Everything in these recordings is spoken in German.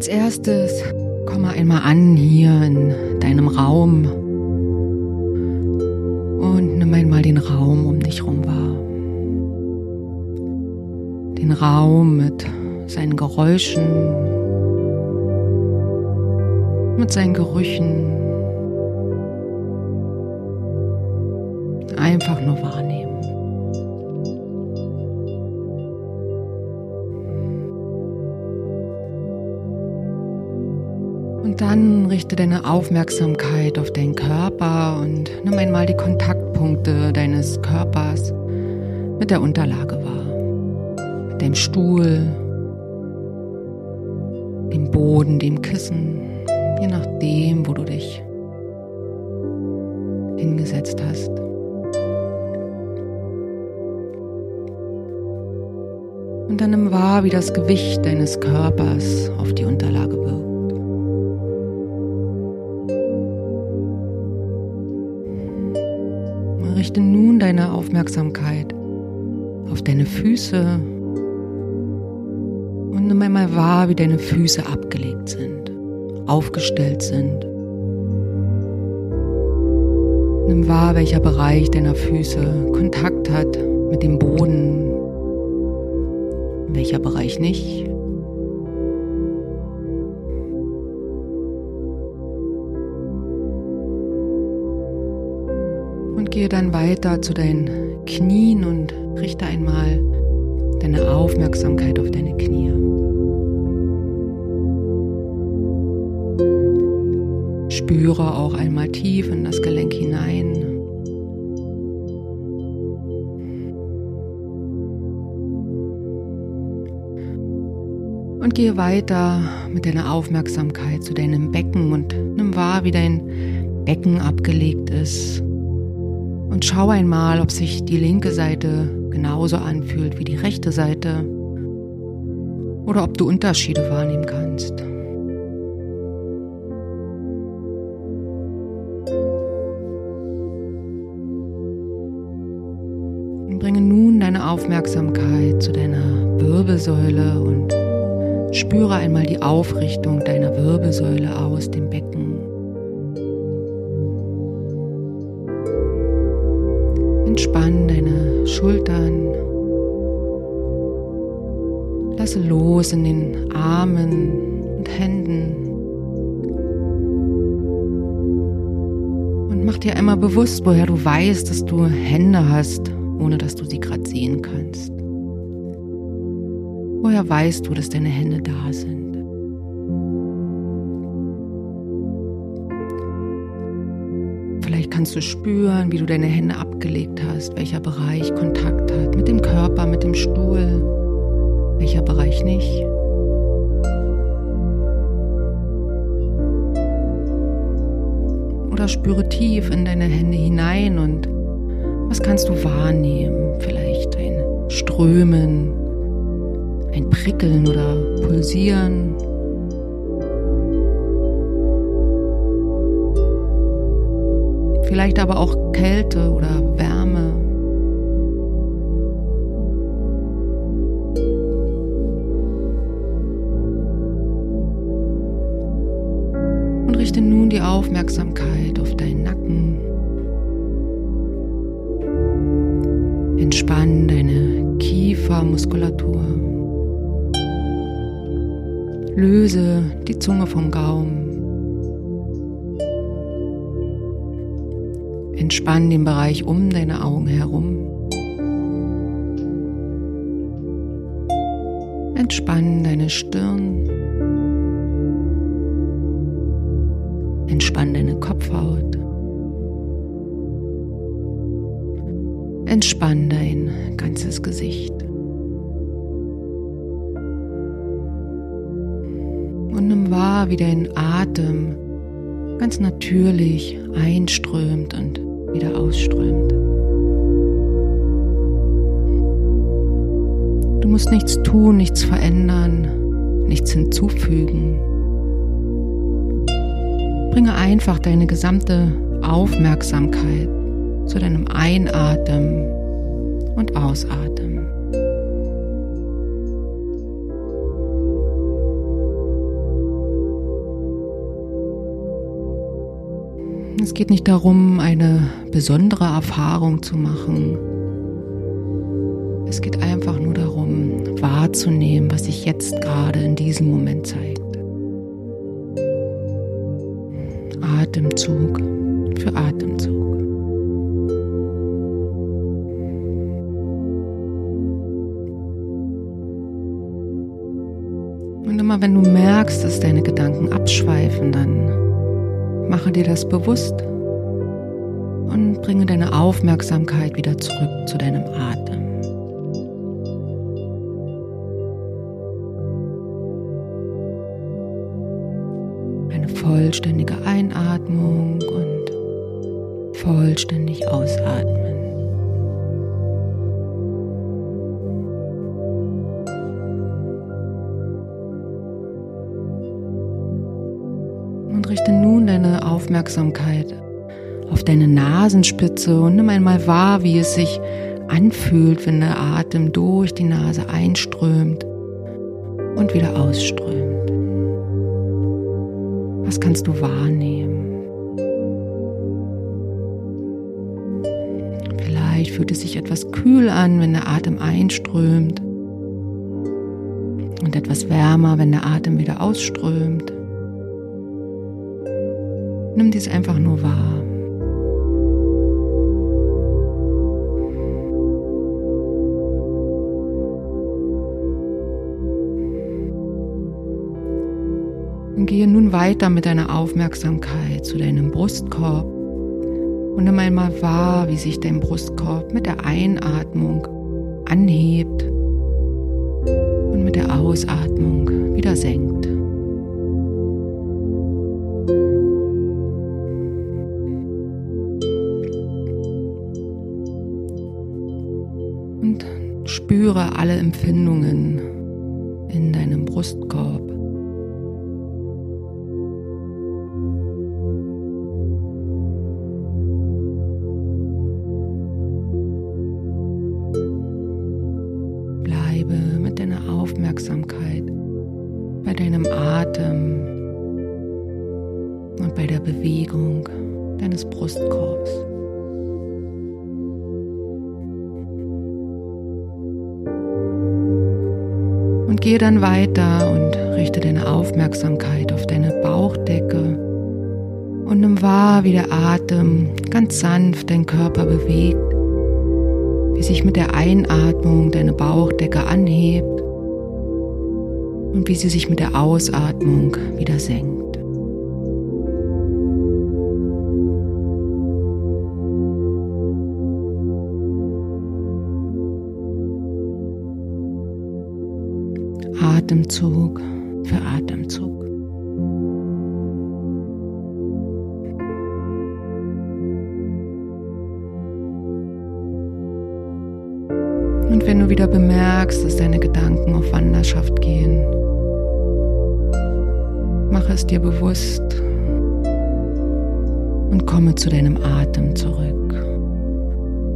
Als erstes komm mal einmal an hier in deinem Raum und nimm einmal den Raum um dich rum wahr. Den Raum mit seinen Geräuschen, mit seinen Gerüchen. Einfach nur wahrnehmen. Und dann richte deine Aufmerksamkeit auf deinen Körper und nimm einmal die Kontaktpunkte deines Körpers mit der Unterlage wahr. Mit dem Stuhl, dem Boden, dem Kissen, je nachdem, wo du dich hingesetzt hast. Und dann nimm wahr, wie das Gewicht deines Körpers auf die Unterlage wirkt. Richte nun deine Aufmerksamkeit auf deine Füße und nimm einmal wahr, wie deine Füße abgelegt sind, aufgestellt sind. Nimm wahr, welcher Bereich deiner Füße Kontakt hat mit dem Boden, welcher Bereich nicht. Gehe dann weiter zu deinen Knien und richte einmal deine Aufmerksamkeit auf deine Knie. Spüre auch einmal tief in das Gelenk hinein. Und gehe weiter mit deiner Aufmerksamkeit zu deinem Becken und nimm wahr, wie dein Becken abgelegt ist. Und schau einmal, ob sich die linke Seite genauso anfühlt wie die rechte Seite oder ob du Unterschiede wahrnehmen kannst. Und bringe nun deine Aufmerksamkeit zu deiner Wirbelsäule und spüre einmal die Aufrichtung deiner Wirbelsäule aus dem Becken. Entspann deine Schultern. Lasse los in den Armen und Händen. Und mach dir einmal bewusst, woher du weißt, dass du Hände hast, ohne dass du sie gerade sehen kannst. Woher weißt du, dass deine Hände da sind? Kannst du spüren, wie du deine Hände abgelegt hast, welcher Bereich Kontakt hat mit dem Körper, mit dem Stuhl, welcher Bereich nicht. Oder spüre tief in deine Hände hinein und was kannst du wahrnehmen? Vielleicht ein Strömen, ein Prickeln oder Pulsieren. Vielleicht aber auch Kälte oder Wärme. Und richte nun die Aufmerksamkeit auf deinen Nacken. Entspann deine Kiefermuskulatur. Löse die Zunge vom Gaumen. Entspann den Bereich um deine Augen herum. Entspann deine Stirn. Entspann deine Kopfhaut. Entspann dein ganzes Gesicht. Und nimm wahr, wie dein Atem ganz natürlich einströmt und wieder ausströmt. Du musst nichts tun, nichts verändern, nichts hinzufügen. Bringe einfach deine gesamte Aufmerksamkeit zu deinem Einatmen und Ausatmen. Es geht nicht darum, eine besondere Erfahrung zu machen. Es geht einfach nur darum, wahrzunehmen, was sich jetzt gerade in diesem Moment zeigt. Atemzug für Atemzug. Und immer wenn du merkst, dass deine Gedanken abschweifen, dann mache dir das bewusst und bringe deine Aufmerksamkeit wieder zurück zu deinem Atem. Eine vollständige Einatmung und vollständig ausatmen. richte nun deine Aufmerksamkeit auf deine Nasenspitze und nimm einmal wahr, wie es sich anfühlt, wenn der Atem durch die Nase einströmt und wieder ausströmt. Was kannst du wahrnehmen? Vielleicht fühlt es sich etwas kühl an, wenn der Atem einströmt und etwas wärmer, wenn der Atem wieder ausströmt. Nimm dies einfach nur wahr. Und gehe nun weiter mit deiner Aufmerksamkeit zu deinem Brustkorb und nimm einmal wahr, wie sich dein Brustkorb mit der Einatmung anhebt und mit der Ausatmung wieder senkt. Spüre alle Empfindungen in deinem Brustkorb. Bleibe mit deiner Aufmerksamkeit bei deinem Atem und bei der Bewegung deines Brustkorbs. Und gehe dann weiter und richte deine Aufmerksamkeit auf deine Bauchdecke und nimm wahr, wie der Atem ganz sanft deinen Körper bewegt, wie sich mit der Einatmung deine Bauchdecke anhebt und wie sie sich mit der Ausatmung wieder senkt. Atemzug für Atemzug. Und wenn du wieder bemerkst, dass deine Gedanken auf Wanderschaft gehen, mache es dir bewusst und komme zu deinem Atem zurück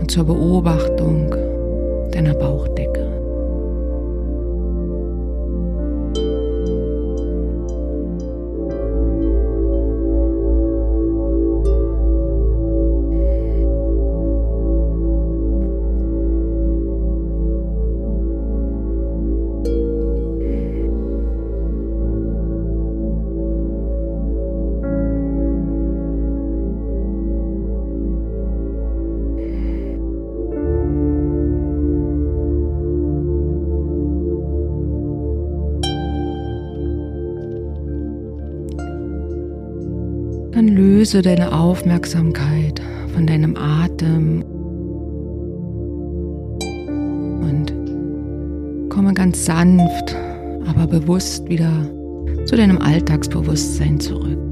und zur Beobachtung deiner Bauchdecke. Löse deine Aufmerksamkeit von deinem Atem und komme ganz sanft, aber bewusst wieder zu deinem Alltagsbewusstsein zurück.